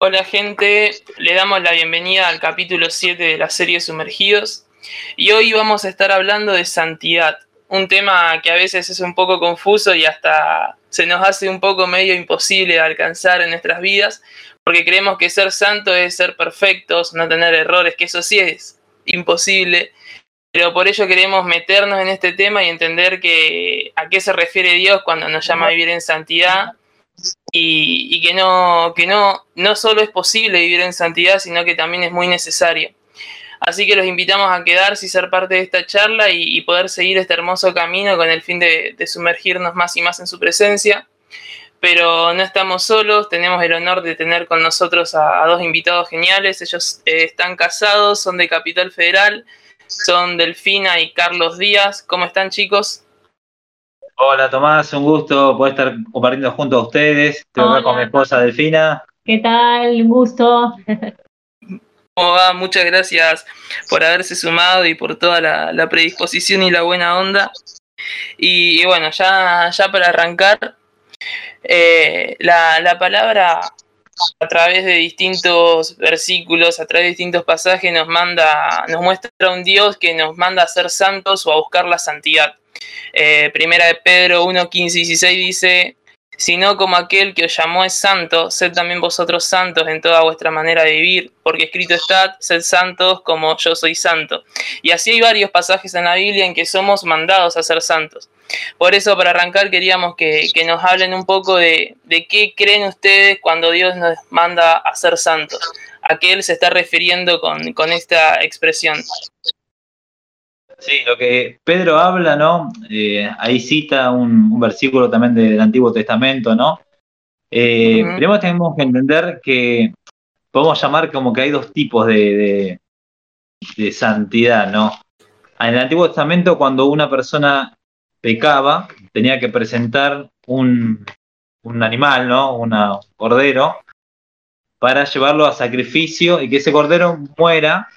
Hola gente, le damos la bienvenida al capítulo 7 de la serie Sumergidos. Y hoy vamos a estar hablando de santidad, un tema que a veces es un poco confuso y hasta se nos hace un poco medio imposible de alcanzar en nuestras vidas porque creemos que ser santo es ser perfectos, no tener errores, que eso sí es imposible, pero por ello queremos meternos en este tema y entender que a qué se refiere Dios cuando nos llama a vivir en santidad y, que, no, que no, no solo es posible vivir en santidad, sino que también es muy necesario. Así que los invitamos a quedarse y ser parte de esta charla y, poder seguir este hermoso camino con el fin de, sumergirnos más y más en su presencia. Pero no estamos solos, tenemos el honor de tener con nosotros a, dos invitados geniales. Ellos eh, están casados, son de Capital Federal, son Delfina y Carlos Díaz. ¿Cómo están chicos? Hola Tomás, un gusto poder estar compartiendo junto a ustedes. Estoy acá con mi esposa Delfina. ¿Qué tal? Un gusto. ¿Cómo va? Muchas gracias por haberse sumado y por toda la, predisposición y la buena onda. Y, bueno, ya, ya para arrancar, eh, la, la palabra a través de distintos versículos, a través de distintos pasajes, nos manda, nos muestra un Dios que nos manda a ser santos o a buscar la santidad. Eh, primera de Pedro 1, 15 y 16 dice, sino como aquel que os llamó es santo, sed también vosotros santos en toda vuestra manera de vivir, porque escrito está, sed santos como yo soy santo. Y así hay varios pasajes en la Biblia en que somos mandados a ser santos. Por eso, para arrancar, queríamos que, nos hablen un poco de, qué creen ustedes cuando Dios nos manda a ser santos. ¿A qué Él se está refiriendo con esta expresión? Sí, lo que Pedro habla, ¿no? Eh, ahí cita un, versículo también del Antiguo Testamento, ¿no? Eh, Primero tenemos que entender que podemos llamar como que hay dos tipos de, de, santidad, ¿no? En el Antiguo Testamento, cuando una persona pecaba, tenía que presentar un, un animal, ¿no? un cordero, para llevarlo a sacrificio y que ese cordero muera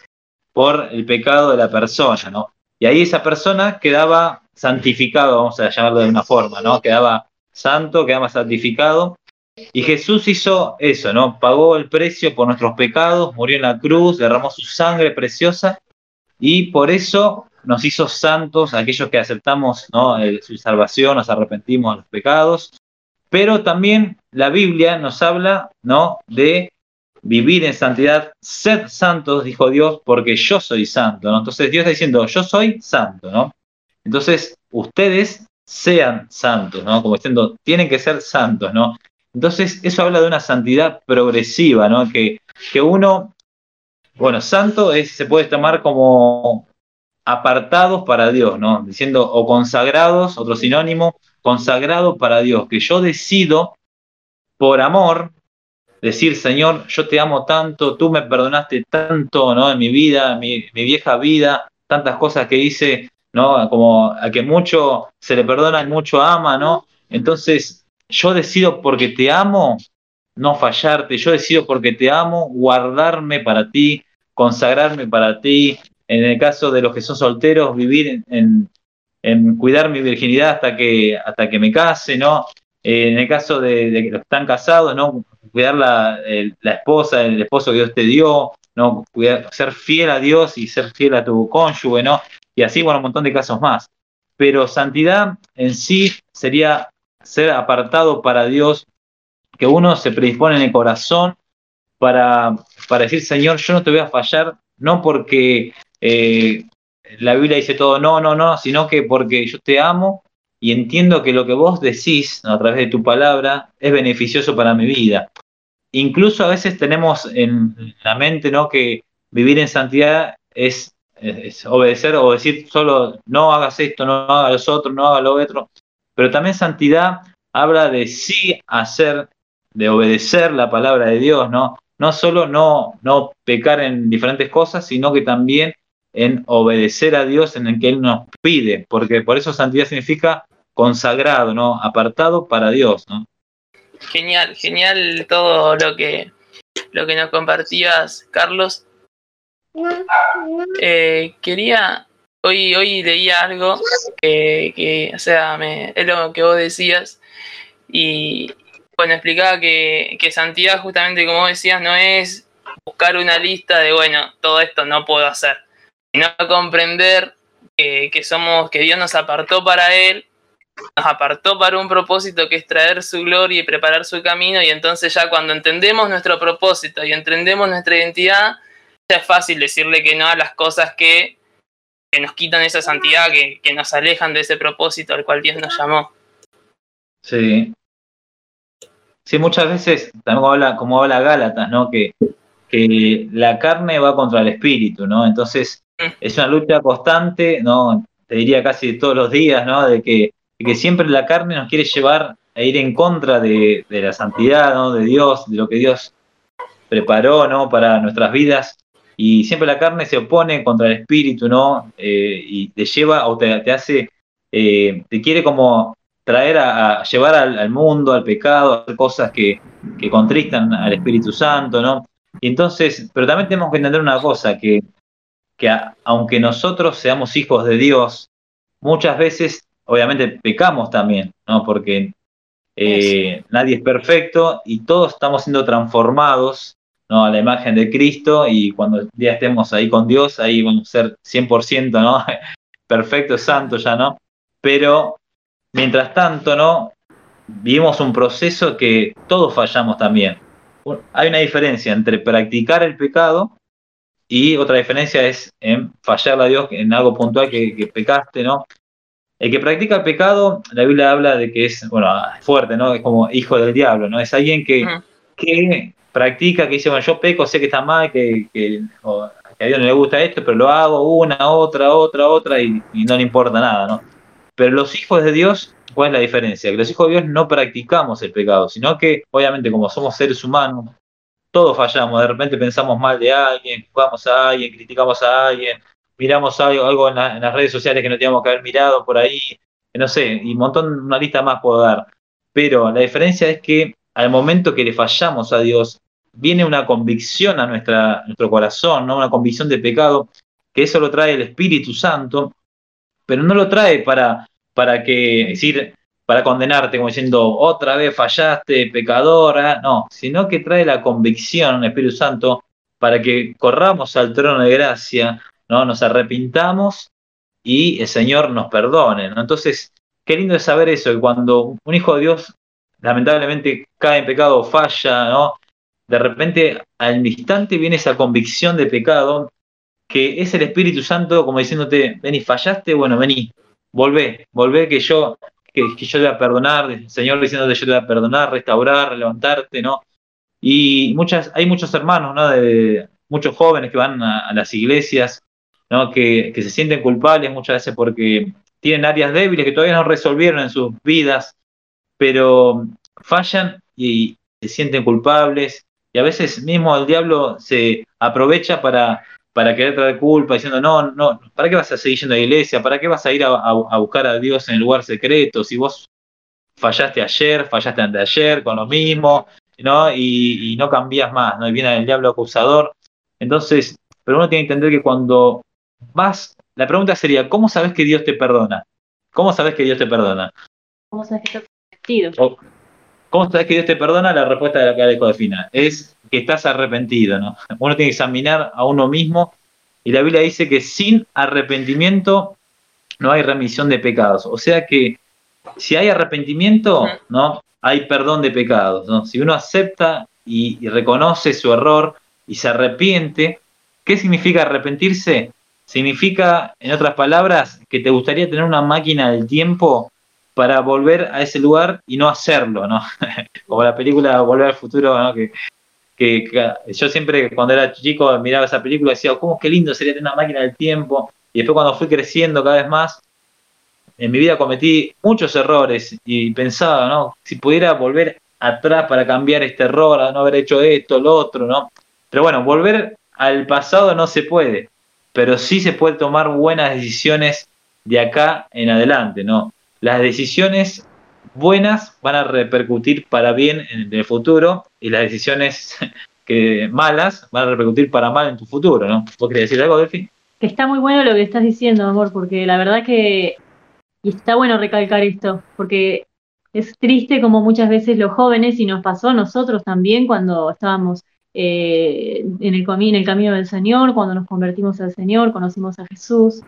por el pecado de la persona, ¿no? Y ahí esa persona quedaba santificado, vamos a llamarlo de una forma, ¿no? Quedaba santo, quedaba santificado. Y Jesús hizo eso, ¿no? Pagó el precio por nuestros pecados, murió en la cruz, derramó su sangre preciosa y por eso nos hizo santos aquellos que aceptamos ¿no? su salvación, nos arrepentimos de los pecados. Pero también la Biblia nos habla ¿no? de vivir en santidad, sed santos, dijo Dios, porque yo soy santo, ¿no? Entonces Dios está diciendo, yo soy santo, ¿no? Entonces, ustedes sean santos, ¿no? Como diciendo, tienen que ser santos, ¿no? Entonces, eso habla de una santidad progresiva, ¿no? Que, que uno, bueno, santo es, se puede tomar como apartados para Dios, ¿no? Diciendo, o consagrados, otro sinónimo, consagrado para Dios, que yo decido por amor, decir, Señor, yo te amo tanto, tú me perdonaste tanto, ¿no? En mi vida, en mi, vieja vida, tantas cosas que hice, ¿no? Como a que mucho se le perdona y mucho ama, ¿no? Entonces, yo decido porque te amo, no fallarte, yo decido porque te amo, guardarme para ti, consagrarme para ti, en el caso de los que son solteros, vivir en, en, cuidar mi virginidad hasta que, hasta que me case, ¿no? Eh, en el caso de, de, que están casados, ¿no? Cuidar la, la, esposa, el esposo que Dios te dio, ¿no? Cuidar, ser fiel a Dios y ser fiel a tu cónyuge, ¿no? Y así, bueno, un montón de casos más. Pero santidad en sí sería ser apartado para Dios, que uno se predispone en el corazón para, para decir, Señor, yo no te voy a fallar, no porque eh, la Biblia dice todo, no, no, no, sino que porque yo te amo y entiendo que lo que vos decís a través de tu palabra es beneficioso para mi vida. Incluso a veces tenemos en la mente ¿no? que vivir en santidad es, obedecer o decir solo no hagas esto, no hagas lo otro, no hagas lo otro. Pero también santidad habla de sí hacer, de obedecer la palabra de Dios, ¿no? No solo no, no pecar en diferentes cosas, sino que también en obedecer a Dios en el que Él nos pide, porque por eso santidad significa consagrado, ¿no? Apartado para Dios, ¿no? Genial, genial todo lo que, lo que nos compartías, Carlos. Eh, quería, hoy, hoy leía algo que, que o sea, me, es lo que vos decías y bueno, explicaba que, que santidad, justamente como decías, no es buscar una lista de, bueno, todo esto no puedo hacer, sino comprender que, que somos, que Dios nos apartó para Él, nos apartó para un propósito que es traer su gloria y preparar su camino, y entonces ya cuando entendemos nuestro propósito y entendemos nuestra identidad, ya es fácil decirle que no a las cosas que, que nos quitan esa santidad, que, que nos alejan de ese propósito al cual Dios nos llamó. Sí, Sí, muchas veces, también como habla, como habla Gálatas, ¿no? Que, que la carne va contra el espíritu, ¿no? Entonces, es una lucha constante, ¿no? Te diría casi todos los días, ¿no? De que, de que siempre la carne nos quiere llevar a ir en contra de, la santidad, ¿no? De Dios, de lo que Dios preparó, ¿no? Para nuestras vidas. Y siempre la carne se opone contra el espíritu, ¿no? Eh, y te lleva o te, hace, eh, te quiere como traer a, llevar al, mundo, al pecado, a hacer cosas que, contristan al Espíritu Santo, ¿no? Y entonces, pero también tenemos que entender una cosa, que, que aunque nosotros seamos hijos de Dios, muchas veces, obviamente, pecamos también, ¿no? Porque eh, nadie es perfecto y todos estamos siendo transformados ¿no? a la imagen de Cristo y cuando ya estemos ahí con Dios, ahí vamos a ser 100%, ¿no? Perfecto, santo ya, ¿no? Pero Mientras tanto, ¿no? Vivimos un proceso que todos fallamos también. Hay una diferencia entre practicar el pecado y otra diferencia es en fallarle a Dios en algo puntual que, que pecaste, ¿no? El que practica el pecado, la Biblia habla de que es, bueno, fuerte, ¿no? Es como hijo del diablo, ¿no? Es alguien que, uh -huh. que practica, que dice, bueno, yo peco, sé que está mal, que, que, o, que, a Dios no le gusta esto, pero lo hago una, otra, otra, otra y, y no le importa nada, ¿no? Pero los hijos de Dios, ¿cuál es la diferencia? Que los hijos de Dios no practicamos el pecado, sino que, obviamente, como somos seres humanos, todos fallamos. De repente pensamos mal de alguien, jugamos a alguien, criticamos a alguien, miramos algo, en, las redes sociales que no teníamos que haber mirado por ahí, no sé, y un montón, una lista más puedo dar. Pero la diferencia es que al momento que le fallamos a Dios, viene una convicción a nuestra, nuestro corazón, ¿no? una convicción de pecado, que eso lo trae el Espíritu Santo, pero no lo trae para, para que, decir, para condenarte, como diciendo, otra vez fallaste, pecadora, no, sino que trae la convicción, el Espíritu Santo, para que corramos al trono de gracia, ¿no? Nos arrepintamos y el Señor nos perdone, ¿no? Entonces, qué lindo es saber eso, que cuando un hijo de Dios lamentablemente cae en pecado, falla, ¿no? De repente, al instante viene esa convicción de pecado, que es el Espíritu Santo como diciéndote, vení, fallaste, bueno, vení, volvé, volvé que yo, que, que, yo te voy a perdonar, el Señor diciéndote yo te voy a perdonar, restaurar, levantarte, ¿no? Y muchas, hay muchos hermanos, ¿no? De, muchos jóvenes que van a las iglesias, ¿no? Que, se sienten culpables muchas veces porque tienen áreas débiles que todavía no resolvieron en sus vidas, pero fallan y se sienten culpables. Y a veces mismo el diablo se aprovecha para para querer traer culpa, diciendo, no, no, ¿para qué vas a seguir yendo a la iglesia? ¿Para qué vas a ir a, a, a buscar a Dios en el lugar secreto? Si vos fallaste ayer, fallaste anteayer con lo mismo, ¿no? Y, y no cambias más, ¿no? Y viene el diablo acusador. Entonces, pero uno tiene que entender que cuando vas, la pregunta sería, ¿cómo sabes que Dios te perdona? ¿Cómo sabes que Dios te perdona? ¿Cómo sabes que te arrepentido? ¿Cómo sabes que Dios te perdona? La respuesta de la que defina es que estás arrepentido, ¿no? Uno tiene que examinar a uno mismo y la Biblia dice que sin arrepentimiento no hay remisión de pecados. O sea que si hay arrepentimiento, ¿no? Hay perdón de pecados, ¿no? Si uno acepta y, y reconoce su error y se arrepiente, ¿qué significa arrepentirse? Significa, en otras palabras, que te gustaría tener una máquina del tiempo para volver a ese lugar y no hacerlo, ¿no? Como la película Volver al Futuro, ¿no? Que, yo siempre cuando era chico miraba esa película y decía, ¿cómo qué lindo sería tener una máquina del tiempo? Y después cuando fui creciendo cada vez más, en mi vida cometí muchos errores y pensaba, ¿no? Si pudiera volver atrás para cambiar este error, no haber hecho esto, lo otro, ¿no? Pero bueno, volver al pasado no se puede, pero sí se puede tomar buenas decisiones de acá en adelante, ¿no? Las decisiones buenas van a repercutir para bien en el futuro y las decisiones que malas van a repercutir para mal en tu futuro, ¿no? ¿Vos querés decir algo, Delphi? Que está muy bueno lo que estás diciendo, amor, porque la verdad que y está bueno recalcar esto, porque es triste como muchas veces los jóvenes, y nos pasó a nosotros también cuando estábamos eh, en, el, en el camino del Señor, cuando nos convertimos al Señor, conocimos a Jesús.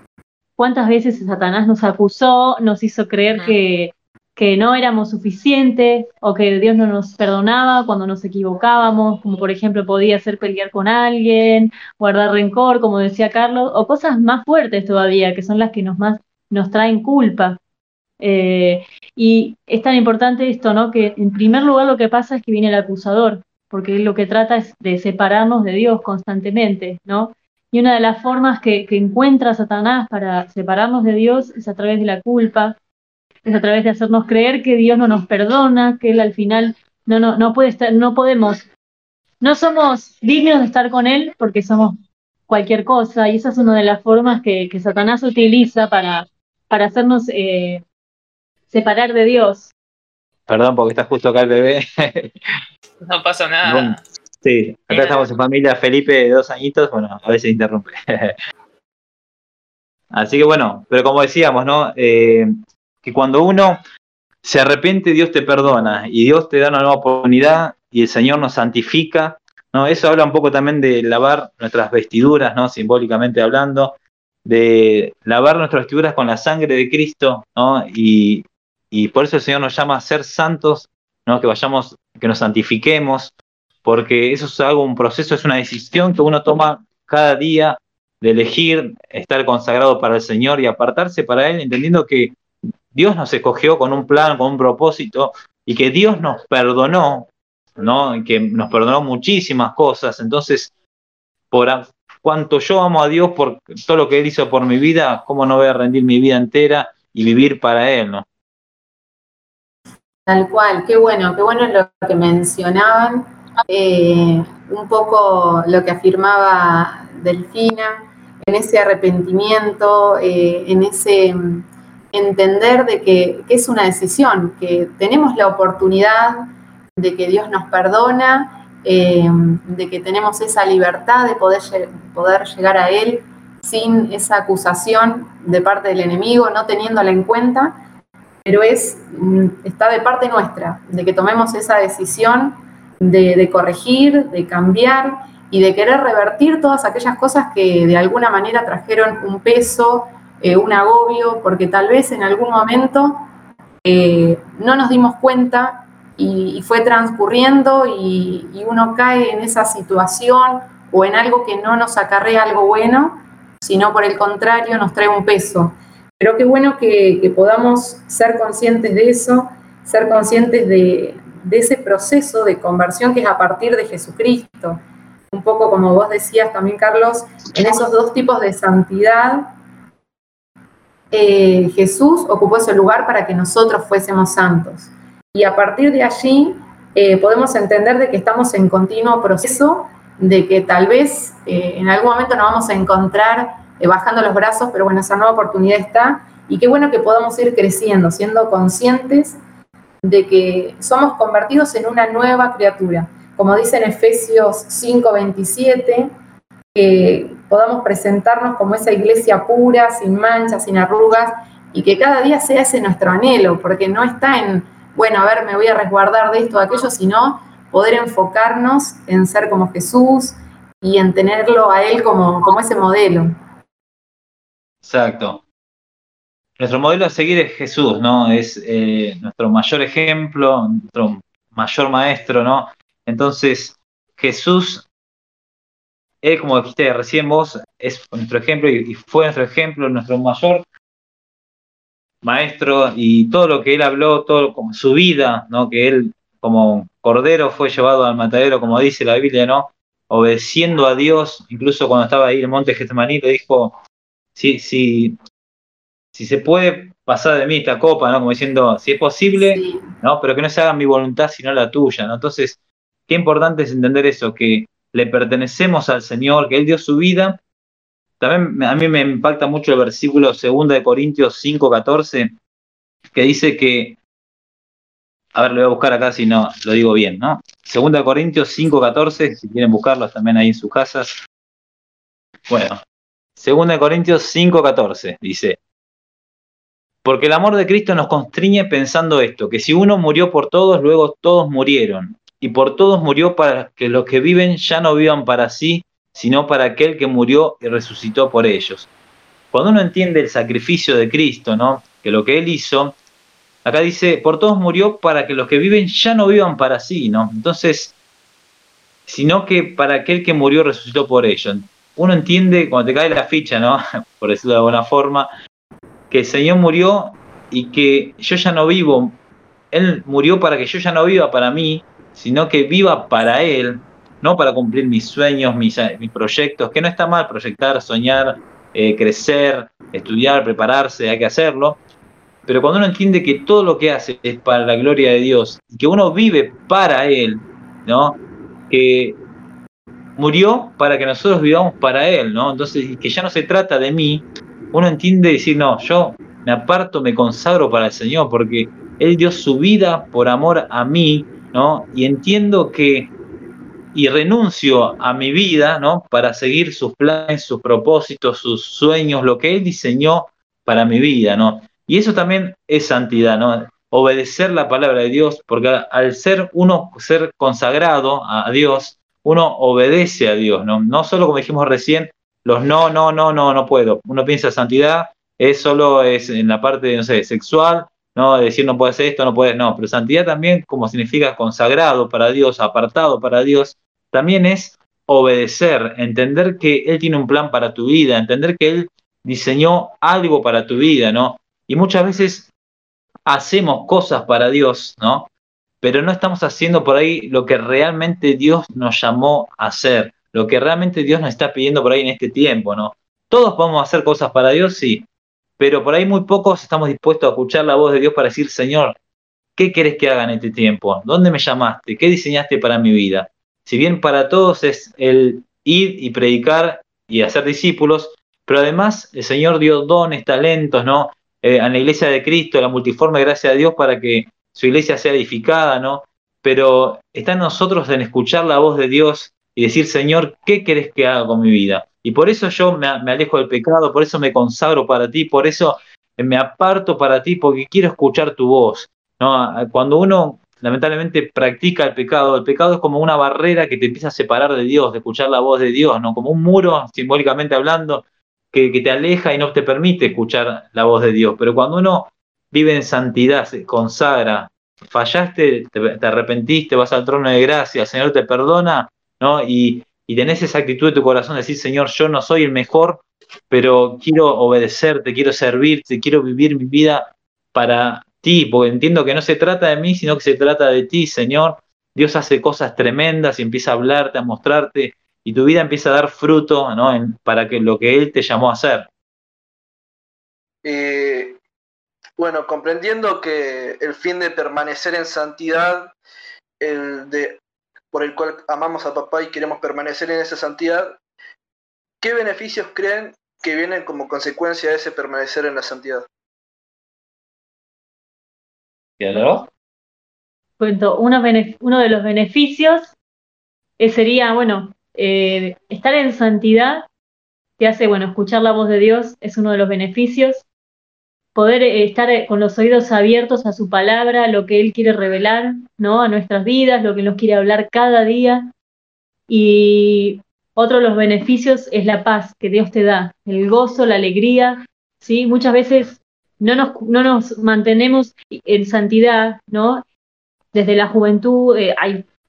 ¿Cuántas veces Satanás nos acusó, nos hizo creer que, que no éramos suficientes o que Dios no nos perdonaba cuando nos equivocábamos, como por ejemplo podía ser pelear con alguien, guardar rencor, como decía Carlos, o cosas más fuertes todavía, que son las que nos más nos traen culpa. Eh, y es tan importante esto, ¿no? Que en primer lugar lo que pasa es que viene el acusador, porque lo que trata es de separarnos de Dios constantemente, ¿no? Y una de las formas que, encuentra Satanás para separarnos de Dios es a través de la culpa, es a través de hacernos creer que Dios no nos perdona, que Él al final no, no, no puede estar, no podemos, no somos dignos de estar con Él porque somos cualquier cosa, y esa es una de las formas que, Satanás utiliza para, para hacernos eh, separar de Dios. Perdón, porque está justo acá el bebé. No pasa nada. Sí, acá estamos en familia Felipe de dos añitos, bueno, a veces interrumpe. Así que bueno, pero como decíamos, ¿no? Eh, que cuando uno se arrepiente, Dios te perdona y Dios te da una nueva oportunidad y el Señor nos santifica, ¿no? Eso habla un poco también de lavar nuestras vestiduras, ¿no? Simbólicamente hablando, de lavar nuestras vestiduras con la sangre de Cristo, ¿no? Y, y por eso el Señor nos llama a ser santos, ¿no? Que vayamos, que nos santifiquemos, porque eso es algo, un proceso, es una decisión que uno toma cada día de elegir estar consagrado para el Señor y apartarse para Él, entendiendo que Dios nos escogió con un plan, con un propósito, y que Dios nos perdonó, ¿no? Que nos perdonó muchísimas cosas. Entonces, por cuanto yo amo a Dios por todo lo que Él hizo por mi vida, ¿cómo no voy a rendir mi vida entera y vivir para Él, ¿no? Tal cual, qué bueno, qué bueno lo que mencionaban eh, un poco lo que afirmaba Delfina, en ese arrepentimiento, eh, en ese mm, entender de que, es una decisión, que tenemos la oportunidad de que Dios nos perdona, eh, de que tenemos esa libertad de poder, poder llegar a Él sin esa acusación de parte del enemigo, no teniéndola en cuenta, pero es, mm, está de parte nuestra, de que tomemos esa decisión de, corregir, de cambiar y de querer revertir todas aquellas cosas que de alguna manera trajeron un peso, eh, un agobio, porque tal vez en algún momento eh, no nos dimos cuenta y, fue transcurriendo y, uno cae en esa situación o en algo que no nos acarrea algo bueno, sino por el contrario nos trae un peso. Pero qué bueno que podamos ser conscientes de eso, ser conscientes de, ese proceso de conversión que es a partir de Jesucristo. Un poco como vos decías también, Carlos, en esos dos tipos de santidad, eh, Jesús ocupó ese lugar para que nosotros fuésemos santos. Y a partir de allí eh, podemos entender de que estamos en continuo proceso, de que tal vez eh, en algún momento nos vamos a encontrar bajando los brazos, pero bueno, esa nueva oportunidad está. Y qué bueno que podamos ir creciendo, siendo conscientes de que somos convertidos en una nueva criatura. Como dice en Efesios 5:27, que podamos presentarnos como esa iglesia pura, sin manchas, sin arrugas, y que cada día sea ese nuestro anhelo, porque no está en, bueno, a ver, me voy a resguardar de esto o aquello, sino poder enfocarnos en ser como Jesús y en tenerlo a Él como, como ese modelo. Exacto nuestro modelo a seguir es Jesús, ¿no? Es eh, nuestro mayor ejemplo, nuestro mayor maestro, ¿no? Entonces, Jesús, él, como dijiste recién vos, es nuestro ejemplo y, fue nuestro ejemplo, nuestro mayor maestro y todo lo que él habló, todo como su vida, ¿no? Que él como cordero fue llevado al matadero, como dice la Biblia, ¿no? Obedeciendo a Dios, incluso cuando estaba ahí en el monte Getsemaní, le dijo, si, si, si se puede pasar de mí esta copa, ¿no? Como diciendo, si es posible, ¿no? Pero que no se haga mi voluntad sino la tuya, ¿no? Entonces, qué importante es entender eso, que le pertenecemos al Señor, que Él dio su vida. También a mí me impacta mucho el versículo 2 de Corintios 5, 14, que dice que, a ver, lo voy a buscar acá si no lo digo bien, ¿no? 2 de Corintios 5, 14, si quieren buscarlo también ahí en sus casas. Bueno, 2 de Corintios 5, 14, dice, Porque el amor de Cristo nos constriñe pensando esto, que si uno murió por todos, luego todos murieron. Y por todos murió para que los que viven ya no vivan para sí, sino para aquel que murió y resucitó por ellos. Cuando uno entiende el sacrificio de Cristo, ¿no? Que lo que Él hizo, acá dice, por todos murió para que los que viven ya no vivan para sí, ¿no? Entonces, sino que para aquel que murió resucitó por ellos. Uno entiende, cuando te cae la ficha, ¿no? Por decirlo de alguna forma, que el Señor murió y que yo ya no vivo. Él murió para que yo ya no viva para mí, sino que viva para Él, no para cumplir mis sueños, mis, mis proyectos, que no está mal proyectar, soñar, eh, crecer, estudiar, prepararse, hay que hacerlo. Pero cuando uno entiende que todo lo que hace es para la gloria de Dios, que uno vive para Él, ¿no? Que murió para que nosotros vivamos para Él, ¿no? Entonces, que ya no se trata de mí, uno entiende decir, no, yo me aparto, me consagro para el Señor, porque Él dio su vida por amor a mí, ¿no? Y entiendo que, y renuncio a mi vida, ¿no? Para seguir sus planes, sus propósitos, sus sueños, lo que Él diseñó para mi vida, ¿no? Y eso también es santidad, ¿no? Obedecer la palabra de Dios, porque al ser uno, ser consagrado a Dios, uno obedece a Dios, ¿no? No solo como dijimos recién, los no, no, no, no, no puedo. Uno piensa santidad es solo es en la parte, no sé, sexual, ¿no? decir no puedes hacer esto, no puedes, no. Pero santidad también, como significa consagrado para Dios, apartado para Dios, también es obedecer, entender que Él tiene un plan para tu vida, entender que Él diseñó algo para tu vida, ¿no? Y muchas veces hacemos cosas para Dios, ¿no? Pero no estamos haciendo por ahí lo que realmente Dios nos llamó a hacer lo que realmente Dios nos está pidiendo por ahí en este tiempo, ¿no? Todos podemos hacer cosas para Dios, sí, pero por ahí muy pocos estamos dispuestos a escuchar la voz de Dios para decir, Señor, ¿qué querés que haga en este tiempo? ¿Dónde me llamaste? ¿Qué diseñaste para mi vida? Si bien para todos es el ir y predicar y hacer discípulos, pero además el Señor dio dones, talentos, ¿no? Eh, a la iglesia de Cristo, la multiforme gracia de Dios para que su iglesia sea edificada, ¿no? Pero está en nosotros en escuchar la voz de Dios y decir, Señor, ¿qué querés que haga con mi vida? Y por eso yo me, alejo del pecado, por eso me consagro para ti, por eso me aparto para ti, porque quiero escuchar tu voz. Cuando uno lamentablemente practica el pecado, el pecado es como una barrera que te empieza a separar de Dios, de escuchar la voz de Dios, ¿no? como un muro, simbólicamente hablando, que, te aleja y no te permite escuchar la voz de Dios. Pero cuando uno vive en santidad, se consagra, fallaste, te, te arrepentiste, vas al trono de gracia, el Señor te perdona, y, tenés esa actitud de tu corazón de decir, Señor, yo no soy el mejor, pero quiero obedecerte, quiero servirte, quiero vivir mi vida para ti, porque entiendo que no se trata de mí, sino que se trata de ti, Señor. Dios hace cosas tremendas y empieza a hablarte, a mostrarte, y tu vida empieza a dar fruto para que lo que Él te llamó a hacer. Eh, bueno, comprendiendo que el fin de permanecer en santidad, el de por el cual amamos a papá y queremos permanecer en esa santidad, ¿qué beneficios creen que vienen como consecuencia de ese permanecer en la santidad? Cuento, uno, uno de los beneficios eh, sería, bueno, eh, estar en santidad te hace, bueno, escuchar la voz de Dios es uno de los beneficios poder eh, estar eh, con los oídos abiertos a su palabra, lo que Él quiere revelar, ¿no? A nuestras vidas, lo que nos quiere hablar cada día. Y otro de los beneficios es la paz que Dios te da, el gozo, la alegría, ¿sí? Muchas veces no nos, no nos mantenemos en santidad, ¿no? Desde la juventud eh,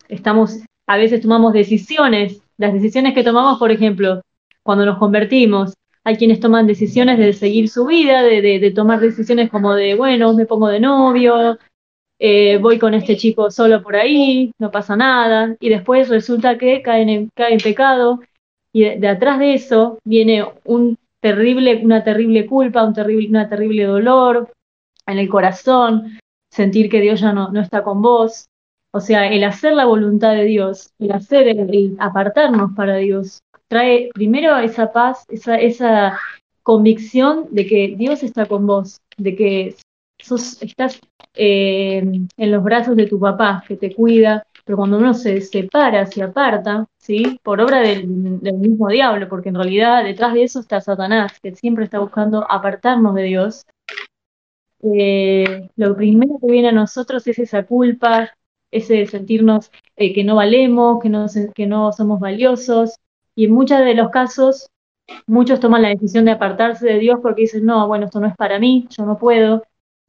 estamos, a veces tomamos decisiones, las decisiones que tomamos, por ejemplo, cuando nos convertimos, hay quienes toman decisiones de seguir su vida, de, tomar decisiones como de, bueno, me pongo de novio, eh, voy con este chico solo por ahí, no pasa nada, y después resulta que caen en, caen en pecado, y de, atrás de eso viene un terrible, una terrible culpa, un terrible, una terrible dolor en el corazón, sentir que Dios ya no, no está con vos. O sea, el hacer la voluntad de Dios, el hacer, el apartarnos para Dios, trae primero esa paz, esa, esa convicción de que Dios está con vos, de que sos, estás eh, en los brazos de tu papá, que te cuida, pero cuando uno se separa, se aparta, ¿sí? Por obra del, mismo diablo, porque en realidad detrás de eso está Satanás, que siempre está buscando apartarnos de Dios. eh, lo primero que viene a nosotros es esa culpa, ese sentirnos eh, que no valemos, que no, que no somos valiosos. Y en muchos de los casos, muchos toman la decisión de apartarse de Dios porque dicen, no, bueno, esto no es para mí, yo no puedo,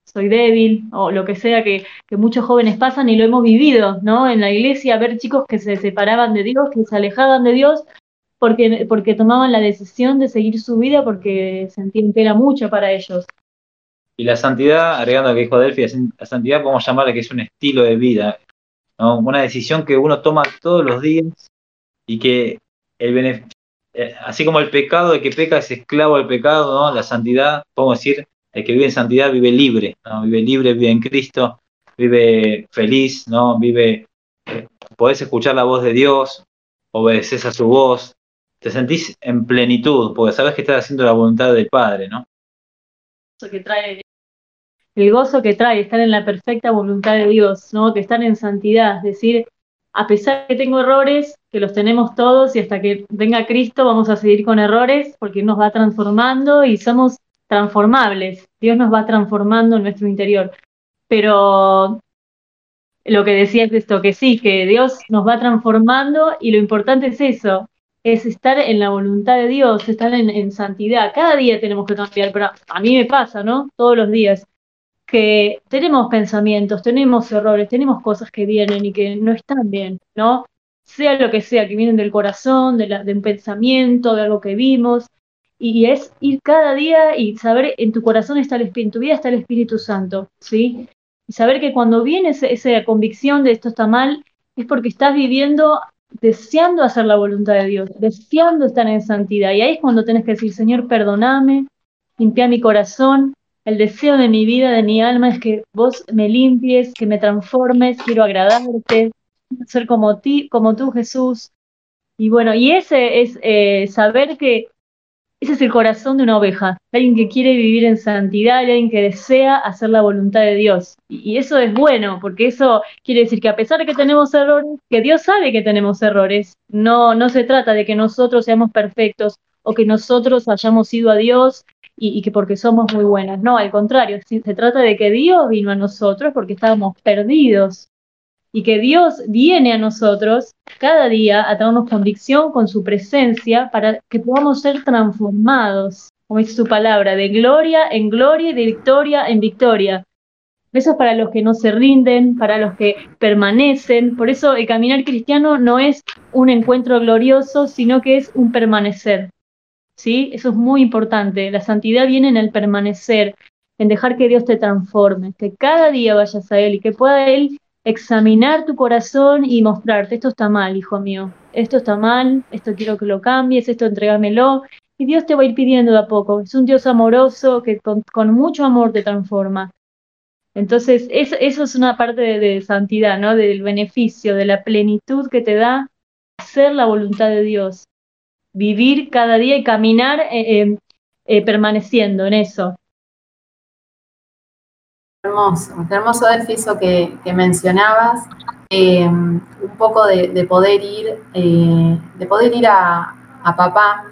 soy débil, o lo que sea que, muchos jóvenes pasan y lo hemos vivido, ¿no? En la iglesia, ver chicos que se separaban de Dios, que se alejaban de Dios porque, porque tomaban la decisión de seguir su vida porque sentían que era mucho para ellos. Y la santidad, agregando a que dijo Delphi, la santidad podemos llamarle que es un estilo de vida, una decisión que uno toma todos los días y que el eh, así como el pecado, el que peca es esclavo del pecado, ¿no? la santidad, podemos decir, el que vive en santidad vive libre, vive libre, vive en Cristo, vive feliz, ¿no? vive, eh, podés escuchar la voz de Dios, obedeces a su voz, te sentís en plenitud, porque sabes que estás haciendo la voluntad del Padre, ¿no? Que trae, el gozo que trae estar en la perfecta voluntad de Dios, ¿no? Que estar en santidad, es decir, a pesar de que tengo errores, que los tenemos todos y hasta que venga Cristo vamos a seguir con errores porque nos va transformando y somos transformables. Dios nos va transformando en nuestro interior. Pero lo que decía es esto, que sí, que Dios nos va transformando y lo importante es eso, es estar en la voluntad de Dios, estar en, santidad. Cada día tenemos que cambiar, pero a mí me pasa, ¿no? Todos los días, que tenemos pensamientos, tenemos errores, tenemos cosas que vienen y que no están bien, ¿no? Sea lo que sea, que vienen del corazón, de, un pensamiento, de algo que vimos, y es ir cada día y saber en tu corazón está el Espíritu, en tu vida está el Espíritu Santo, ¿sí? Y saber que cuando viene esa convicción de esto está mal, es porque estás viviendo deseando hacer la voluntad de Dios, deseando estar en santidad. Y ahí es cuando tenés que decir, Señor, perdoname, limpia mi corazón. El deseo de mi vida, de mi alma, es que vos me limpies, que me transformes, quiero agradarte, ser como, ti, como tú, Jesús. Y bueno, y ese es eh, saber que ese es el corazón de una oveja, alguien que quiere vivir en santidad, alguien que desea hacer la voluntad de Dios. Y eso es bueno, porque eso quiere decir que a pesar de que tenemos errores, que Dios sabe que tenemos errores, no, no se trata de que nosotros seamos perfectos o que nosotros hayamos ido a Dios y, y, que porque somos muy buenas. No, al contrario, se trata de que Dios vino a nosotros porque estábamos perdidos y que Dios viene a nosotros cada día a darnos convicción con su presencia para que podamos ser transformados, como dice su palabra, de gloria en gloria y de victoria en victoria. Eso es para los que no se rinden, para los que permanecen. Por eso el caminar cristiano no es un encuentro glorioso, sino que es un permanecer. ¿Sí? Eso es muy importante. La santidad viene en el permanecer, en dejar que Dios te transforme, que cada día vayas a Él y que pueda Él examinar tu corazón y mostrarte, esto está mal, hijo mío, esto está mal, esto quiero que lo cambies, esto entrégamelo. Y Dios te va a ir pidiendo de a poco. Es un Dios amoroso que con, mucho amor te transforma. Entonces, eso, es una parte de, santidad, ¿no? Del beneficio, de la plenitud que te da hacer la voluntad de Dios. Vivir cada día y caminar eh, eh, eh, permaneciendo en eso. Hermoso, hermoso Delfiso que, que mencionabas, eh, un poco de, poder ir, eh, de poder ir a, papá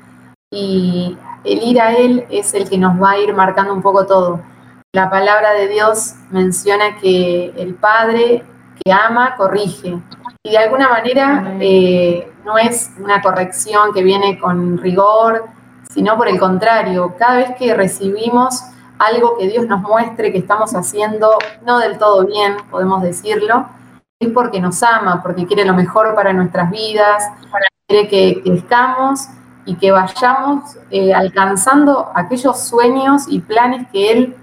y el ir a él es el que nos va a ir marcando un poco todo. La palabra de Dios menciona que el Padre que ama corrige y de alguna manera eh, no es una corrección que viene con rigor, sino por el contrario, cada vez que recibimos algo que Dios nos muestre que estamos haciendo no del todo bien, podemos decirlo, es porque nos ama, porque quiere lo mejor para nuestras vidas, quiere que crezcamos y que vayamos eh, alcanzando aquellos sueños y planes que Él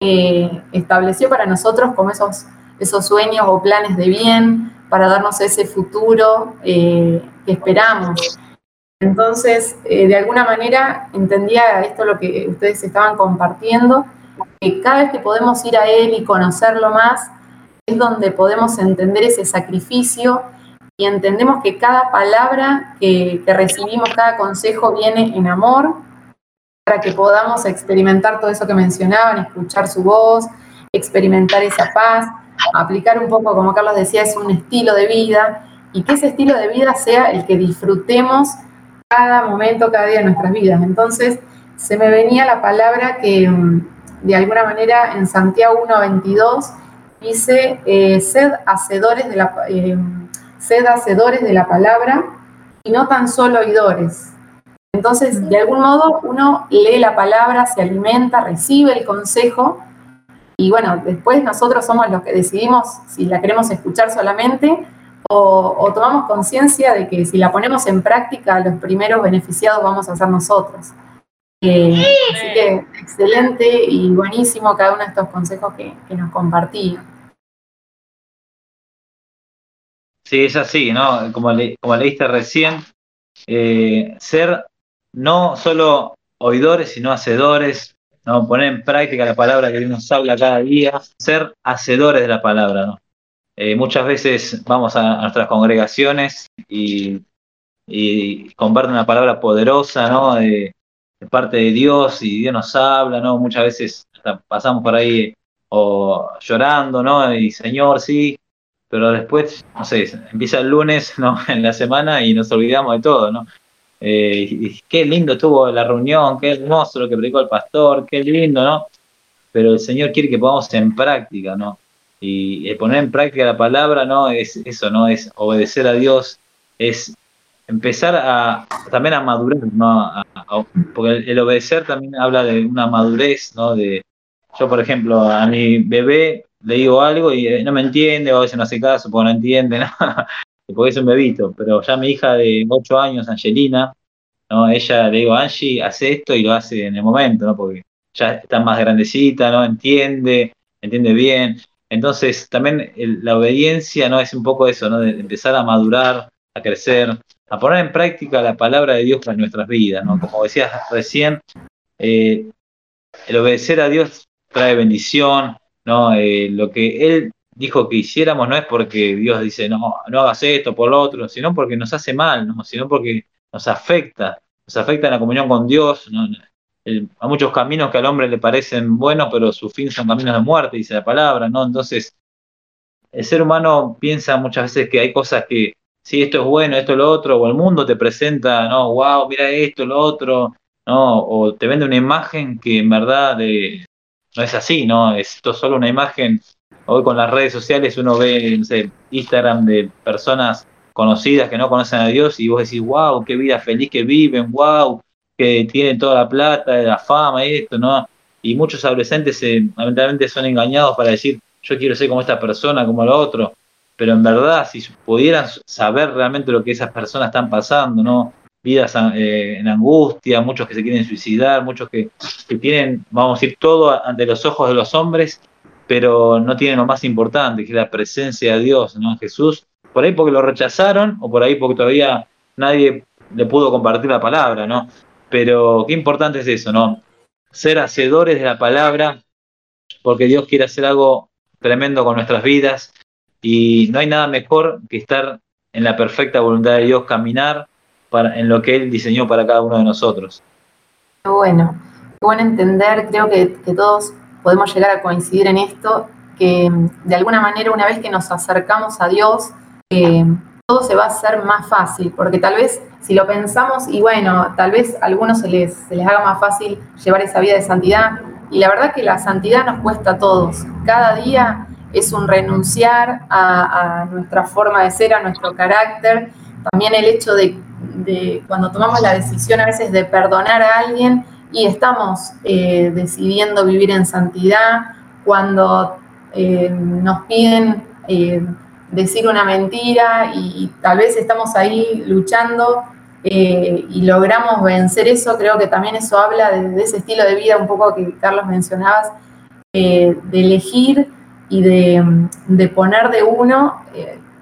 eh, estableció para nosotros como esos, esos sueños o planes de bien, para darnos ese futuro eh, que esperamos. Entonces, eh, de alguna manera entendía esto lo que ustedes estaban compartiendo, que cada vez que podemos ir a Él y conocerlo más, es donde podemos entender ese sacrificio y entendemos que cada palabra que, recibimos, cada consejo viene en amor, para que podamos experimentar todo eso que mencionaban, escuchar su voz, experimentar esa paz, aplicar un poco, como Carlos decía, es un estilo de vida y que ese estilo de vida sea el que disfrutemos cada momento, cada día de nuestras vidas. Entonces, se me venía la palabra que, de alguna manera en Santiago 1.22 dice, eh, de la, eh, sed hacedores de la palabra y no tan solo oidores. Entonces, de algún modo, uno lee la palabra, se alimenta, recibe el consejo y bueno, después nosotros somos los que decidimos si la queremos escuchar solamente o, tomamos conciencia de que si la ponemos en práctica, los primeros beneficiados vamos a ser nosotros. Eh, así que excelente y buenísimo cada uno de estos consejos que, nos compartí. Sí, es así, ¿no? Como, como leíste recién, eh, ser no solo oidores, sino hacedores, ¿no? poner en práctica la palabra que Dios nos habla cada día, ser hacedores de la palabra. ¿no? Eh, muchas veces vamos a, nuestras congregaciones y, comparten una palabra poderosa ¿no? de, parte de Dios y Dios nos habla, ¿no? muchas veces pasamos por ahí o llorando, ¿no? Y Señor, sí, pero después, no sé, empieza el lunes, ¿no? En la semana y nos olvidamos de todo, ¿no? Eh, y qué lindo estuvo la reunión, qué hermoso lo que predicó el pastor, qué lindo, ¿no? Pero el Señor quiere que pongamos en práctica, ¿no? Y poner en práctica la palabra, ¿no? Es eso, ¿no? Es obedecer a Dios, es empezar a también a madurar, ¿no? porque el, obedecer también habla de una madurez, ¿no? De, yo, por ejemplo, a mi bebé le digo algo y eh, no me entiende, o a veces no hace caso porque no entiende, ¿no? porque es un bebito, pero ya mi hija de 8 años, Angelina, ¿no? ella le digo, Angie, hace esto y lo hace en el momento, ¿no? porque ya está más grandecita, ¿no? entiende, entiende bien. Entonces, también la obediencia no es un poco eso, ¿no? de empezar a madurar, a crecer, a poner en práctica la palabra de Dios para nuestras vidas. ¿no? Como decías recién, eh, el obedecer a Dios trae bendición, ¿no? Eh, lo que Él dijo que hiciéramos no es porque Dios dice, no, no hagas esto por lo otro, sino porque nos hace mal, ¿no? sino porque nos afecta, nos afecta en la comunión con Dios. ¿no? Hay muchos caminos que al hombre le parecen buenos, pero su fin son caminos de muerte, dice la palabra, ¿no? Entonces, el ser humano piensa muchas veces que hay cosas que, si esto es bueno, esto es lo otro, o el mundo te presenta, no, wow, mira esto, lo otro, ¿no? O te vende una imagen que en verdad de, no es así, ¿no? Es esto solo una imagen Hoy con las redes sociales uno ve no Instagram de personas conocidas que no conocen a Dios y vos decís, wow, qué vida feliz que viven, wow, que tienen toda la plata, la fama y esto, ¿no? Y muchos adolescentes lamentablemente son engañados para decir, yo quiero ser como esta persona, como lo otro, pero en verdad, si pudieran saber realmente lo que esas personas están pasando, ¿no? Vidas eh, en angustia, muchos que se quieren suicidar, muchos que, que tienen, vamos a decir, todo ante los ojos de los hombres pero no tiene lo más importante, que es la presencia de Dios, ¿no? Jesús, por ahí porque lo rechazaron o por ahí porque todavía nadie le pudo compartir la palabra, ¿no? Pero qué importante es eso, ¿no? Ser hacedores de la palabra, porque Dios quiere hacer algo tremendo con nuestras vidas y no hay nada mejor que estar en la perfecta voluntad de Dios, caminar en lo que Él diseñó para cada uno de nosotros. Bueno, bueno entender, creo que, que todos podemos llegar a coincidir en esto, que de alguna manera una vez que nos acercamos a Dios, eh, todo se va a hacer más fácil, porque tal vez si lo pensamos y bueno, tal vez a algunos se les, se les haga más fácil llevar esa vida de santidad, y la verdad que la santidad nos cuesta a todos, cada día es un renunciar a, nuestra forma de ser, a nuestro carácter, también el hecho de, de cuando tomamos la decisión a veces de perdonar a alguien, y estamos eh, decidiendo vivir en santidad. Cuando eh, nos piden eh, decir una mentira y, tal vez estamos ahí luchando y logramos vencer eso, creo que también eso habla de, ese estilo de vida un poco que Carlos mencionabas, de elegir y de, de poner de uno,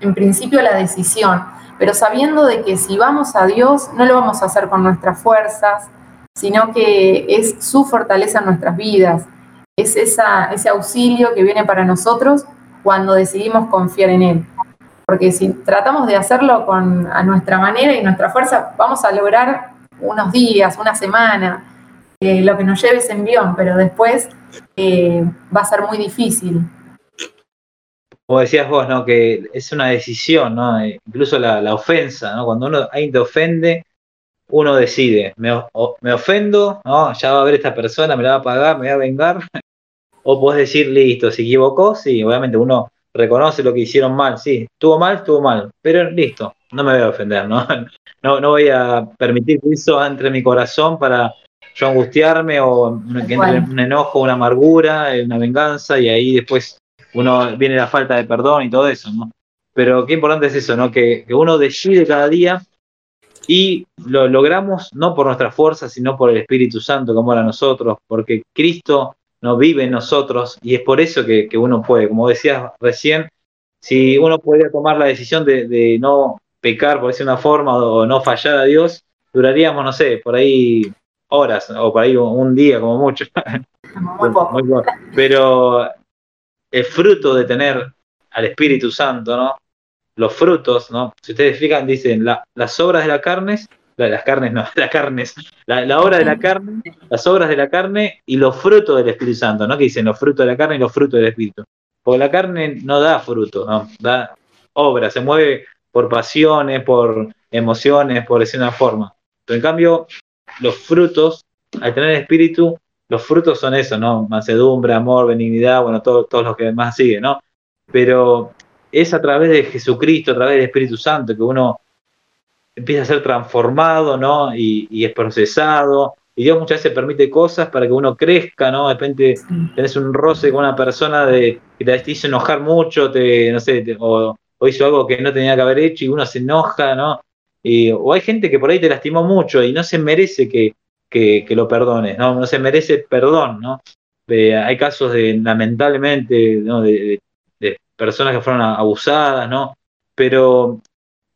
en principio, la decisión, pero sabiendo de que si vamos a Dios, no lo vamos a hacer con nuestras fuerzas, sino que es su fortaleza en nuestras vidas, es esa, ese auxilio que viene para nosotros cuando decidimos confiar en Él. Porque si tratamos de hacerlo con, a nuestra manera y nuestra fuerza, vamos a lograr unos días, una semana, eh, lo que nos lleve ese envión, pero después eh, va a ser muy difícil. Como decías vos, ¿no? Que es una decisión, ¿no? Eh, incluso la, ofensa, ¿no? Cuando uno alguien te ofende, uno decide, me, me ofendo, ¿no? ya va a ver esta persona, me la va a pagar, me va a vengar, o podés decir, listo, se equivocó, sí, obviamente uno reconoce lo que hicieron mal, sí, estuvo mal, estuvo mal, pero listo, no me voy a ofender, ¿no? No, no voy a permitir que eso entre en mi corazón para yo angustiarme o que entre un enojo, una amargura, una venganza y ahí después uno viene la falta de perdón y todo eso, ¿no? Pero qué importante es eso, ¿no? Que, que uno decide cada día y lo logramos no por nuestra fuerza, sino por el Espíritu Santo como era nosotros, porque Cristo no vive en nosotros y es por eso que, uno puede, como decías recién, si uno podría tomar la decisión de, no pecar, por decir una forma, o no fallar a Dios, duraríamos, no sé, por ahí horas o por ahí un día como mucho. Pero el fruto de tener al Espíritu Santo, ¿no? Los frutos, ¿no? Si ustedes fijan, dicen las obras de la carne las carnes no, las carnes, la, obra de la carne, las obras de la carne y los frutos del Espíritu Santo, ¿no? Que dicen los frutos de la carne y los frutos del Espíritu. Porque la carne no da fruto, ¿no? Da obra, se mueve por pasiones, por emociones, por decir una forma. Pero en cambio, los frutos, al tener el Espíritu, los frutos son eso, ¿no? Mansedumbre, amor, benignidad, bueno, todos todo los que más siguen, ¿no? Pero es a través de Jesucristo, a través del Espíritu Santo, que uno empieza a ser transformado, ¿no? Y, es procesado. Y Dios muchas veces permite cosas para que uno crezca, ¿no? De repente tenés un roce con una persona de, que te hizo enojar mucho, te, no sé, o, hizo algo que no tenía que haber hecho y uno se enoja, ¿no? Y, o hay gente que por ahí te lastimó mucho y no se merece que, que, lo perdones, ¿no? No se merece perdón, ¿no? hay casos de, lamentablemente, ¿no? de, de personas que fueron abusadas, ¿no? Pero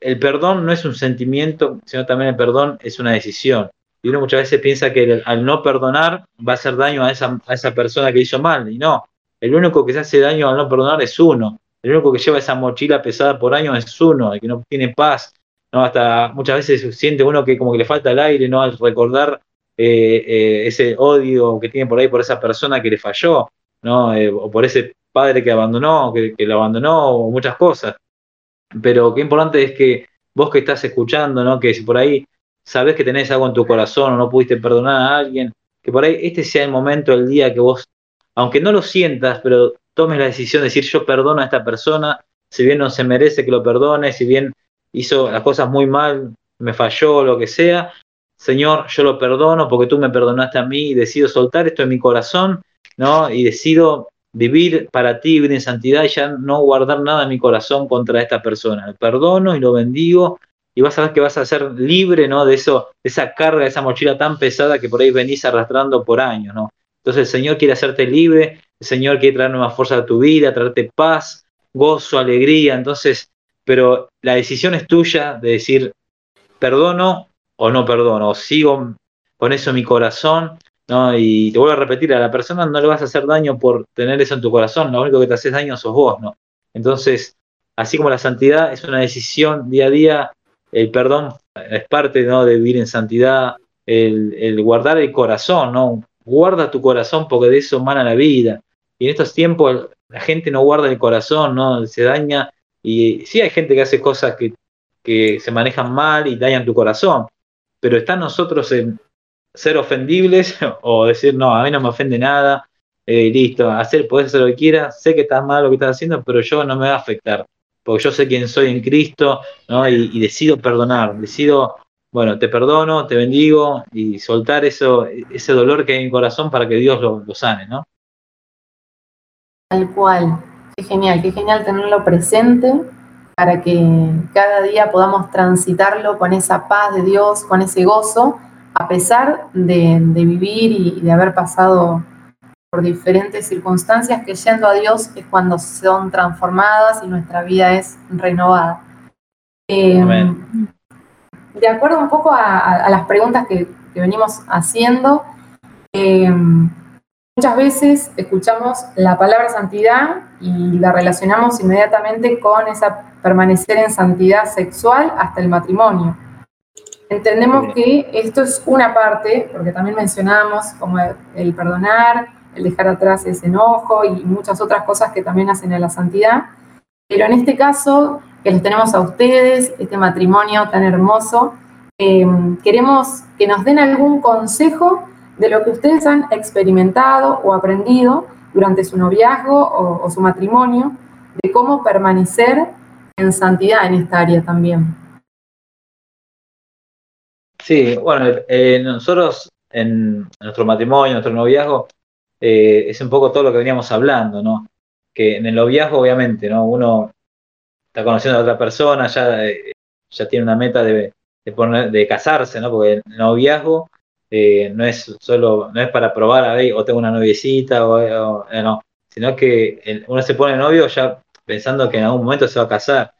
el perdón no es un sentimiento, sino también el perdón es una decisión. Y uno muchas veces piensa que al no perdonar va a hacer daño a esa, a esa persona que hizo mal. Y no, el único que se hace daño al no perdonar es uno. El único que lleva esa mochila pesada por años es uno, el que no tiene paz. ¿no? Hasta muchas veces siente uno que como que le falta el aire, ¿no? Al recordar eh, eh, ese odio que tiene por ahí por esa persona que le falló, ¿no? Eh, o por ese padre que abandonó, que, que lo abandonó, o muchas cosas pero qué importante es que vos que estás escuchando, ¿no? Que si por ahí sabés que tenés algo en tu corazón o no pudiste perdonar a alguien, que por ahí este sea el momento, el día que vos, aunque no lo sientas, pero tomes la decisión de decir yo perdono a esta persona, si bien no se merece que lo perdone, si bien hizo las cosas muy mal, me falló, lo que sea, Señor, yo lo perdono porque tú me perdonaste a mí y decido soltar esto en mi corazón, ¿no? Y decido vivir para ti, vivir en santidad y ya no guardar nada en mi corazón contra esta persona. Perdono y lo bendigo y vas a ver que vas a ser libre, ¿no? De eso, esa carga, de esa mochila tan pesada que por ahí venís arrastrando por años, ¿no? Entonces el Señor quiere hacerte libre, el Señor quiere traer nueva fuerza a tu vida, traerte paz, gozo, alegría. Entonces, pero la decisión es tuya de decir, perdono o no perdono, o sigo con eso mi corazón Y te vuelvo a repetir, a la persona no le vas a hacer daño por tener eso en tu corazón, lo único que te haces daño sos vos, ¿no? Entonces, así como la santidad es una decisión día a día, el perdón es parte ¿no? de vivir en santidad, el, guardar el corazón, ¿no? Guarda tu corazón porque de eso mana la vida. Y en estos tiempos la gente no guarda el corazón, ¿no? Se daña. Y sí hay gente que hace cosas que, que se manejan mal y dañan tu corazón. Pero está nosotros en, ser ofendibles o decir, no, a mí no me ofende nada, eh, listo, hacer, puedes hacer lo que quieras, sé que estás mal lo que estás haciendo, pero yo no me va a afectar, porque yo sé quién soy en Cristo, ¿no? Y, decido perdonar, decido, bueno, te perdono, te bendigo y soltar eso, ese dolor que hay en mi corazón para que Dios lo, lo sane, ¿no? Tal cual, qué genial, qué genial tenerlo presente para que cada día podamos transitarlo con esa paz de Dios, con ese gozo a pesar de, vivir y de haber pasado por diferentes circunstancias, que yendo a Dios es cuando son transformadas y nuestra vida es renovada. Eh, de acuerdo un poco a, las preguntas que, venimos haciendo, eh, muchas veces escuchamos la palabra santidad y la relacionamos inmediatamente con esa permanecer en santidad sexual hasta el matrimonio. Entendemos que esto es una parte, porque también mencionábamos como el, perdonar, el dejar atrás ese enojo y muchas otras cosas que también hacen a la santidad. Pero en este caso, que les tenemos a ustedes, este matrimonio tan hermoso, eh, queremos que nos den algún consejo de lo que ustedes han experimentado o aprendido durante su noviazgo o, su matrimonio, de cómo permanecer en santidad en esta área también. Sí, bueno, eh, nosotros en nuestro matrimonio, nuestro noviazgo, eh, es un poco todo lo que veníamos hablando, ¿no? Que en el noviazgo, obviamente, ¿no? Uno está conociendo a otra persona, ya, eh, ya tiene una meta de, de, de casarse, ¿no? Porque el noviazgo eh, no es solo, no es para probar a ver, o tengo una noviecita, o, no, sino que uno se pone novio ya pensando que en algún momento se va a casar.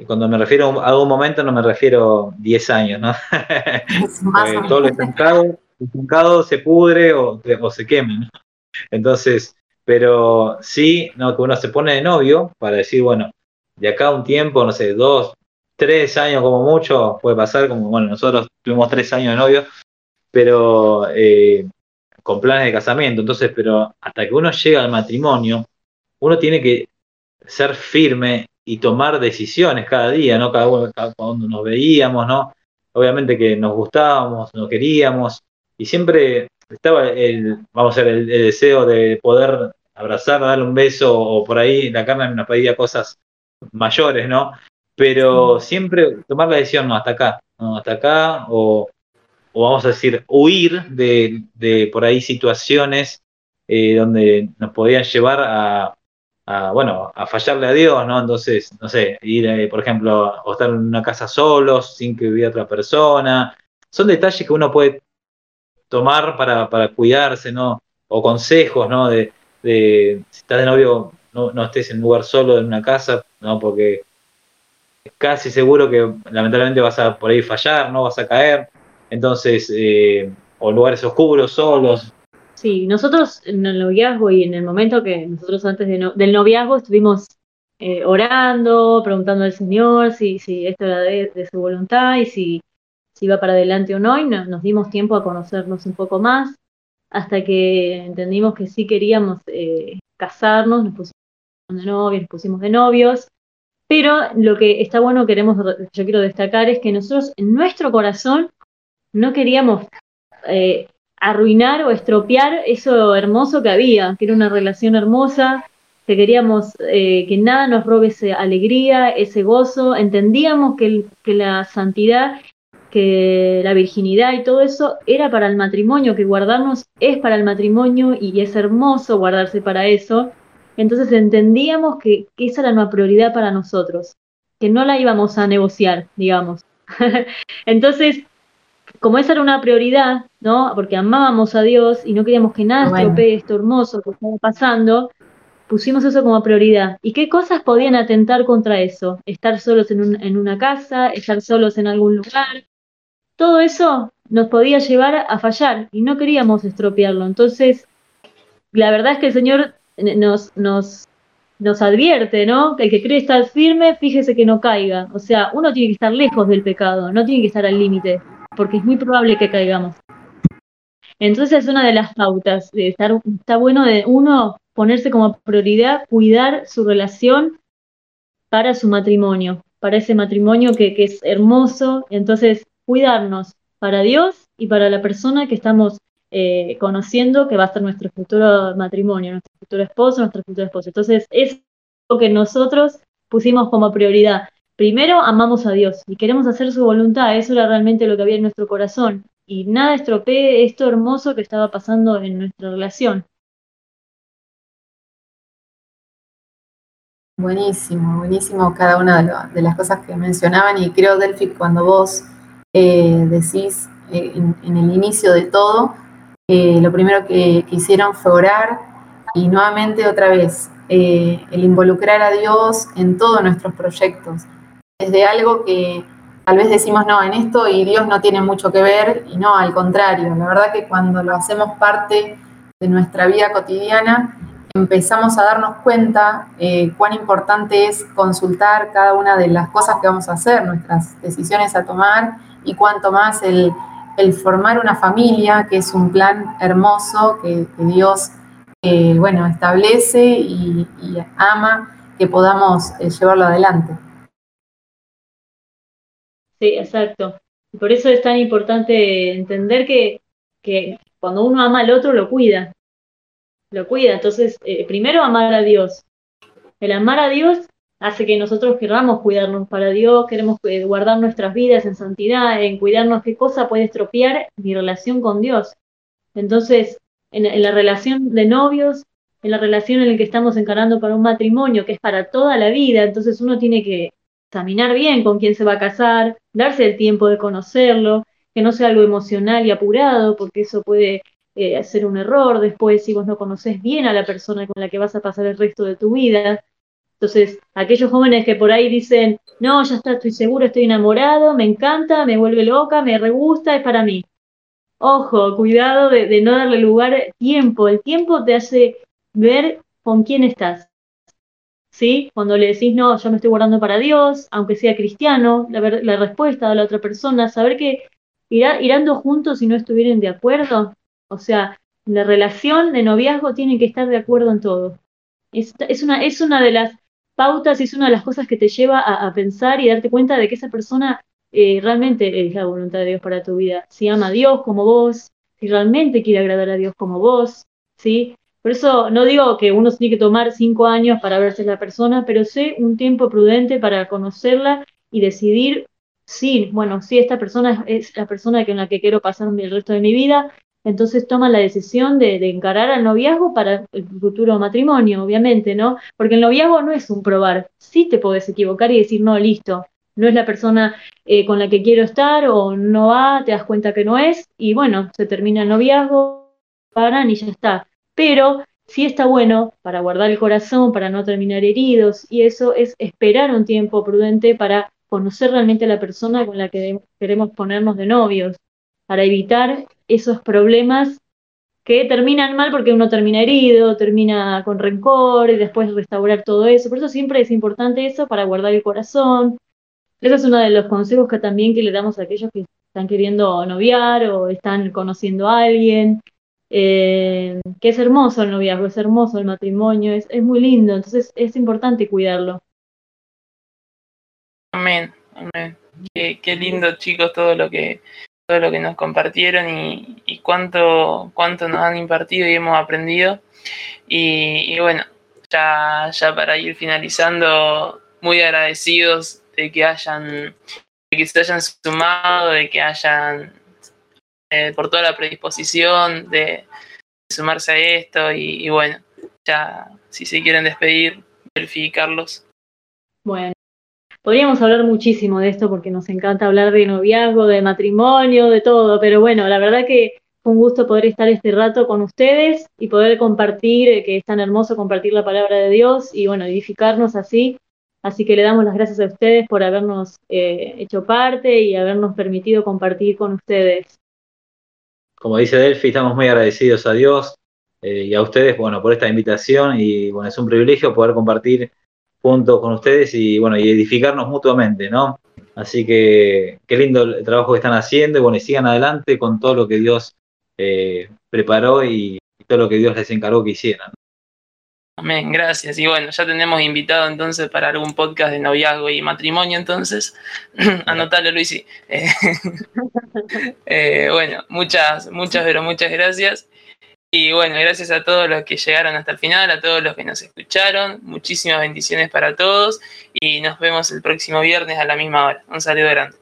Y cuando me refiero a algún momento no me refiero 10 años, ¿no? todo lo estancado, se pudre o, o se queme, ¿no? Entonces, pero sí, no, que uno se pone de novio para decir, bueno, de acá un tiempo, no sé, dos, tres años como mucho, puede pasar, como, bueno, nosotros tuvimos tres años de novio, pero eh, con planes de casamiento, entonces, pero hasta que uno llega al matrimonio, uno tiene que ser firme y tomar decisiones cada día, ¿no? Cada uno, cuando nos veíamos, ¿no? Obviamente que nos gustábamos, nos queríamos, y siempre estaba el, vamos a ver, el, deseo de poder abrazar, darle un beso, o por ahí la carne nos pedía cosas mayores, ¿no? Pero siempre tomar la decisión, no, hasta acá, no, hasta acá, o, vamos a decir, huir de, por ahí situaciones eh, donde nos podían llevar a, bueno, a fallarle a Dios, ¿no? Entonces, no sé, ir, eh, por ejemplo, o estar en una casa solos, sin que viviera otra persona. Son detalles que uno puede tomar para, para cuidarse, ¿no? O consejos, ¿no? De, de si estás de novio, no, no, estés en un lugar solo en una casa, ¿no? Porque es casi seguro que lamentablemente vas a por ahí fallar, ¿no? Vas a caer. Entonces, eh, o lugares oscuros, solos. Sí, nosotros en el noviazgo y en el momento que nosotros antes del noviazgo estuvimos eh, orando, preguntando al Señor si, si esto era de, su voluntad y si si iba para adelante o no, y nos dimos tiempo a conocernos un poco más, hasta que entendimos que sí queríamos eh, casarnos, nos pusimos de novios, nos pusimos de novios, pero lo que está bueno, queremos, yo quiero destacar, es que nosotros en nuestro corazón no queríamos eh, arruinar o estropear eso hermoso que había, que era una relación hermosa, que queríamos eh, que nada nos robe esa alegría, ese gozo, entendíamos que, que la santidad que la virginidad y todo eso era para el matrimonio, que guardarnos es para el matrimonio y es hermoso guardarse para eso. Entonces entendíamos que, esa era una prioridad para nosotros, que no la íbamos a negociar, digamos. Entonces, como esa era una prioridad, ¿no? Porque amábamos a Dios y no queríamos que nada estropee esto hermoso que estaba pasando, pusimos eso como prioridad. ¿Y qué cosas podían atentar contra eso? Estar solos en, en una casa, estar solos en algún lugar, todo eso nos podía llevar a fallar y no queríamos estropearlo. Entonces, la verdad es que el Señor nos, nos, nos advierte, ¿no? Que el que cree estar firme, fíjese que no caiga. O sea, uno tiene que estar lejos del pecado, no tiene que estar al límite, porque es muy probable que caigamos. Entonces es una de las pautas está bueno de uno ponerse como prioridad cuidar su relación para su matrimonio, para ese matrimonio que, que es hermoso. Entonces, cuidarnos para Dios y para la persona que estamos eh, conociendo, que va a ser nuestro futuro matrimonio, nuestro futuro esposo, nuestro futuro esposo. Entonces, es lo que nosotros pusimos como prioridad. Primero, amamos a Dios y queremos hacer su voluntad. Eso era realmente lo que había en nuestro corazón. Y nada estropee esto hermoso que estaba pasando en nuestra relación. Buenísimo, buenísimo cada una de, las cosas que mencionaban y creo, Delphi, cuando vos eh, decís eh, en, el inicio de todo, eh, lo primero que, hicieron fue orar y nuevamente otra vez el involucrar a Dios en todos nuestros proyectos. Desde algo que tal vez decimos, no, en esto y Dios no tiene mucho que ver, y no, al contrario, la verdad que cuando lo hacemos parte de nuestra vida cotidiana, empezamos a darnos cuenta cuán importante es consultar cada una de las cosas que vamos a hacer, nuestras decisiones a tomar y cuanto más el, formar una familia, que es un plan hermoso que, Dios eh, bueno, establece y, ama que podamos eh, llevarlo adelante. Sí, exacto. Por eso es tan importante entender que, que cuando uno ama al otro lo cuida. lo cuida. Entonces, eh, primero amar a Dios. El amar a Dios hace que nosotros queramos cuidarnos para Dios, queremos eh, guardar nuestras vidas en santidad, en cuidarnos qué cosa puede estropear mi relación con Dios. Entonces, en, la relación de novios, en la relación en la que estamos encarando para un matrimonio, que es para toda la vida, entonces uno tiene que examinar bien con quién se va a casar, darse el tiempo de conocerlo, que no sea algo emocional y apurado, porque eso puede eh, hacer un error después si vos no conoces bien a la persona con la que vas a pasar el resto de tu vida. Entonces, aquellos jóvenes que por ahí dicen, no, ya está, estoy seguro, estoy enamorado, me encanta, me vuelve loca, me regusta, es para mí. Ojo, cuidado de, no darle lugar tiempo. El tiempo te hace ver con quién estás. ¿Sí? Cuando le decís, no, yo me estoy guardando para Dios, aunque sea cristiano, la, respuesta de la otra persona, saber que irando juntos y no estuvieran de acuerdo, o sea, la relación de noviazgo tienen que estar de acuerdo en todo. Es, una, es una de las pautas, es una de las cosas que te lleva a, pensar y darte cuenta de que esa persona eh, realmente es la voluntad de Dios para tu vida. Si ama a Dios como vos, si realmente quiere agradar a Dios como vos, ¿sí? Por eso no digo que uno tiene que tomar cinco años para verse la persona, pero sé un tiempo prudente para conocerla y decidir si, bueno, si esta persona es la persona con la que quiero pasar el resto de mi vida, entonces toman la decisión de, encarar al noviazgo para el futuro matrimonio, obviamente, ¿no? Porque el noviazgo no es un probar, sí te podés equivocar y decir, no, listo, no es la persona eh, con la que quiero estar o no va, te das cuenta que no es y bueno, se termina el noviazgo, paran y ya está. Pero sí está bueno para guardar el corazón, para no terminar heridos y eso es esperar un tiempo prudente para conocer realmente a la persona con la que queremos ponernos de novios para evitar esos problemas que terminan mal porque uno termina herido, termina con rencor y después restaurar todo eso. Por eso siempre es importante eso para guardar el corazón. Ese es uno de los consejos que también que le damos a aquellos que están queriendo noviar o están conociendo a alguien. Eh, que es hermoso el noviazgo, es hermoso el matrimonio, es, es muy lindo, entonces es importante cuidarlo. Amén, amén. Qué, lindo, chicos, todo lo que todo lo que nos compartieron y, cuánto, cuánto nos han impartido y hemos aprendido. Y, bueno, ya, ya para ir finalizando, muy agradecidos de que hayan, de que se hayan sumado, de que hayan, eh, por toda la predisposición de, sumarse a esto. Y, y, bueno, ya si se quieren despedir, verificarlos. Bueno, Podríamos hablar muchísimo de esto porque nos encanta hablar de noviazgo, de matrimonio, de todo, pero bueno, la verdad que fue un gusto poder estar este rato con ustedes y poder compartir, eh, que es tan hermoso compartir la palabra de Dios y bueno, edificarnos así. Así que le damos las gracias a ustedes por habernos eh, hecho parte y habernos permitido compartir con ustedes. Como dice Delphi, estamos muy agradecidos a Dios eh, y a ustedes, bueno, por esta invitación y bueno, es un privilegio poder compartir junto con ustedes y bueno, y edificarnos mutuamente, ¿no? Así que qué lindo el trabajo que están haciendo y bueno, y sigan adelante con todo lo que Dios eh, preparó y, todo lo que Dios les encargó que hicieran. Amén, gracias. Y bueno, ya tenemos invitado entonces para algún podcast de noviazgo y matrimonio, entonces, anotale Luisi. Eh, bueno, muchas, muchas, pero muchas gracias. Y bueno, gracias a todos los que llegaron hasta el final, a todos los que nos escucharon. Muchísimas bendiciones para todos y nos vemos el próximo viernes a la misma hora. Un saludo grande.